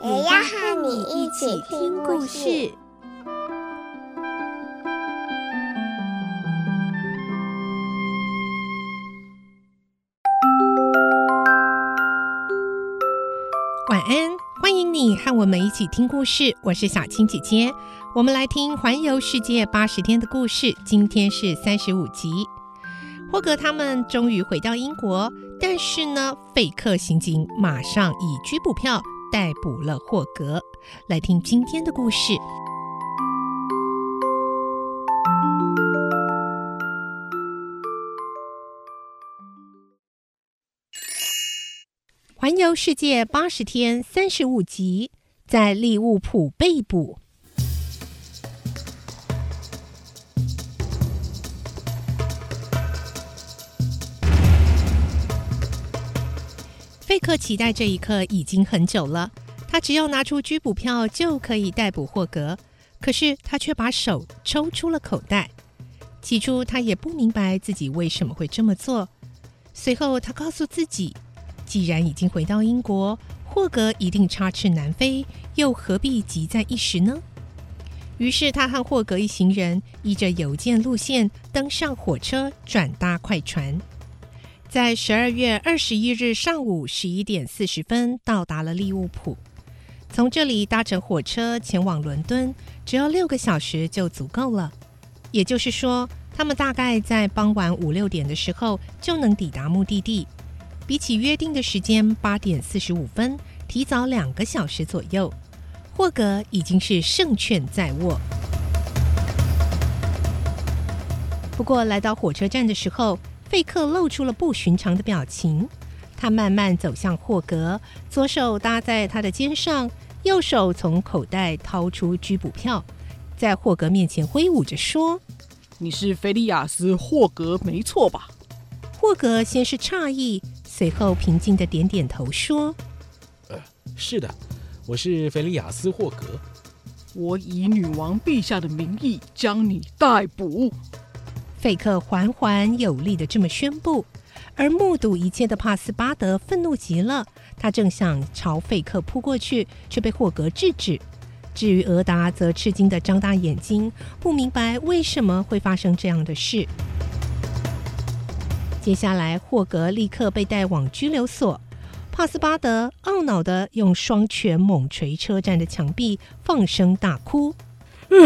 也要和你一起听故事。晚安，欢迎你和我们一起听故事。我是小青姐姐，我们来听环游世界八十天的故事。今天是三十五集。霍格他们终于回到英国，但是呢，费克刑警马上以拘捕票逮捕了霍格。来听今天的故事。环游世界八十天三十五集，在利物浦被捕。费克期待这一刻已经很久了，他只要拿出拘捕票就可以逮捕霍格。可是他却把手抽出了口袋。起初他也不明白自己为什么会这么做。随后他告诉自己。既然已经回到英国，霍格一定插翅难飞，又何必急在一时呢？于是他和霍格一行人依着邮件路线登上火车，转搭快船，在十二月二十一日上午十一点四十分到达了利物浦。从这里搭乘火车前往伦敦，只要六个小时就足够了。也就是说，他们大概在傍晚五六点的时候就能抵达目的地。比起约定的时间八点四十五分，提早两个小时左右，霍格已经是胜券在握。不过来到火车站的时候，费克露出了不寻常的表情。他慢慢走向霍格，左手搭在他的肩上，右手从口袋掏出拘捕票，在霍格面前挥舞着说：“你是菲利亚斯·霍格，没错吧？”霍格先是诧异。随后平静的点点头说：“呃，是的，我是菲利亚斯·霍格。我以女王陛下的名义将你逮捕。”费克缓缓有力地这么宣布，而目睹一切的帕斯巴德愤怒极了，他正想朝费克扑过去，却被霍格制止。至于俄达，则吃惊地张大眼睛，不明白为什么会发生这样的事。接下来，霍格立刻被带往拘留所。帕斯巴德懊恼地用双拳猛捶车站的墙壁，放声大哭：“呃，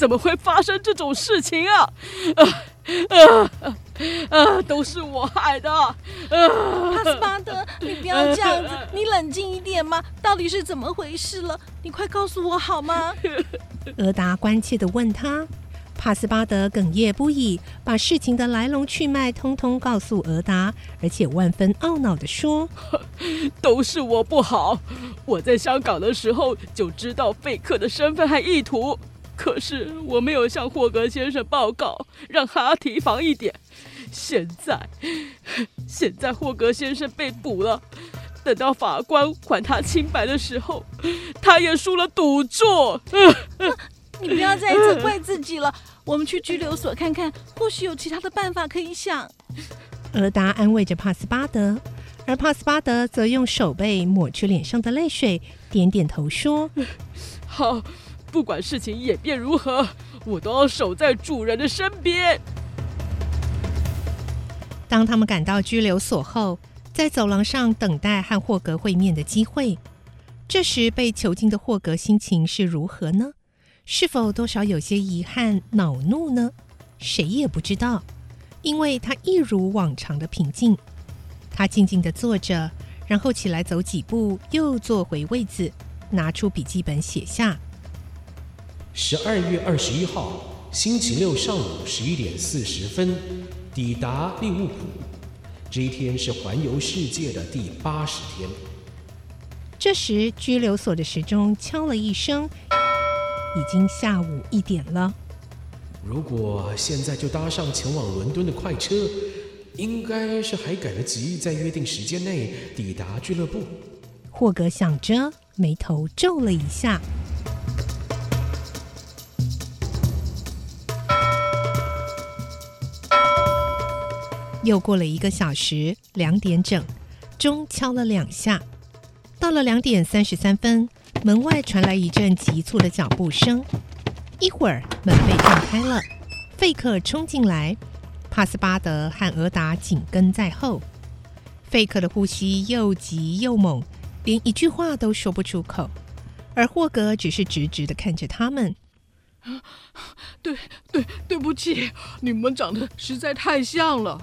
怎么会发生这种事情啊？啊啊啊！都是我害的！啊，帕斯巴德，你不要这样子，你冷静一点嘛。到底是怎么回事了？你快告诉我好吗？” 俄达关切的问他。帕斯巴德哽咽不已，把事情的来龙去脉通通告诉俄达，而且万分懊恼地说：“ 都是我不好，我在香港的时候就知道费克的身份和意图，可是我没有向霍格先生报告，让他提防一点。现在，现在霍格先生被捕了，等到法官还他清白的时候，他也输了赌注。”你不要再责怪自己了，我们去拘留所看看，或许有其他的办法可以想。俄达安慰着帕斯巴德，而帕斯巴德则用手背抹去脸上的泪水，点点头说：“好，不管事情演变如何，我都要守在主人的身边。”当他们赶到拘留所后，在走廊上等待和霍格会面的机会。这时被囚禁的霍格心情是如何呢？是否多少有些遗憾、恼怒呢？谁也不知道，因为他一如往常的平静。他静静地坐着，然后起来走几步，又坐回位子，拿出笔记本写下：十二月二十一号，星期六上午十一点四十分，抵达利物浦。这一天是环游世界的第八十天。这时，拘留所的时钟敲了一声，已经下午一点了。如果现在就搭上前往伦敦的快车，应该是还赶得及在约定时间内抵达俱乐部。霍格想着，眉头皱了一下。又过了一个小时，两点整，钟敲了两下。到了两点三十三分，门外传来一阵急促的脚步声。一会儿，门被撞开了，费克冲进来，帕斯巴德和俄达紧跟在后。费克的呼吸又急又猛，连一句话都说不出口，而霍格只是直直地看着他们。对对，对不起，你们长得实在太像了。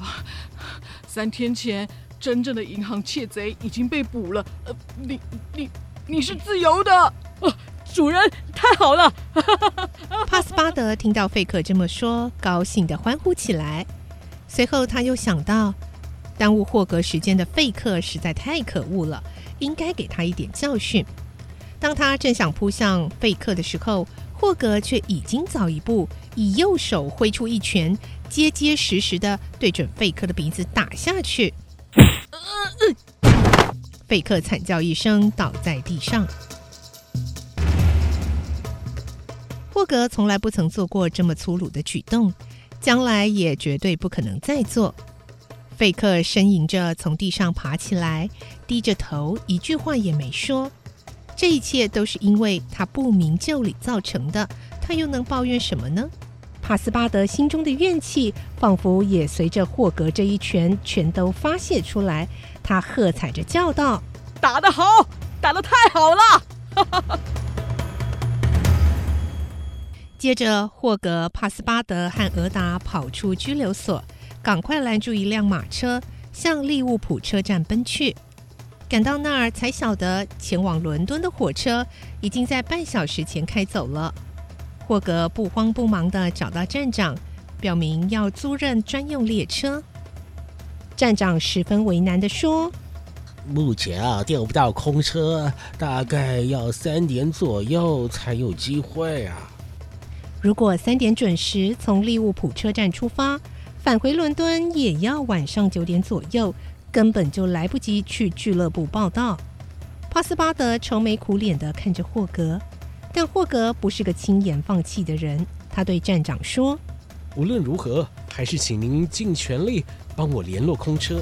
三天前，真正的银行窃贼已经被捕了。呃，你你你是自由的。呃，主人，太好了！帕斯巴德听到费克这么说，高兴地欢呼起来。随后他又想到，耽误霍格时间的费克实在太可恶了，应该给他一点教训。当他正想扑向费克的时候，霍格却已经早一步，以右手挥出一拳，结结实实的对准费克的鼻子打下去。费克惨叫一声，倒在地上。霍格从来不曾做过这么粗鲁的举动，将来也绝对不可能再做。费克呻吟着从地上爬起来，低着头，一句话也没说。这一切都是因为他不明就里造成的，他又能抱怨什么呢？帕斯巴德心中的怨气仿佛也随着霍格这一拳全都发泄出来，他喝彩着叫道：“打得好，打得太好了！” 接着，霍格、帕斯巴德和俄达跑出拘留所，赶快拦住一辆马车，向利物浦车站奔去。赶到那儿，才晓得前往伦敦的火车已经在半小时前开走了。霍格不慌不忙地找到站长，表明要租任专用列车。站长十分为难地说：“目前啊，订不到空车，大概要三点左右才有机会啊。如果三点准时从利物浦车站出发，返回伦敦也要晚上九点左右。”根本就来不及去俱乐部报道。帕斯巴德愁眉苦脸地看着霍格，但霍格不是个轻言放弃的人。他对站长说：“无论如何，还是请您尽全力帮我联络空车。”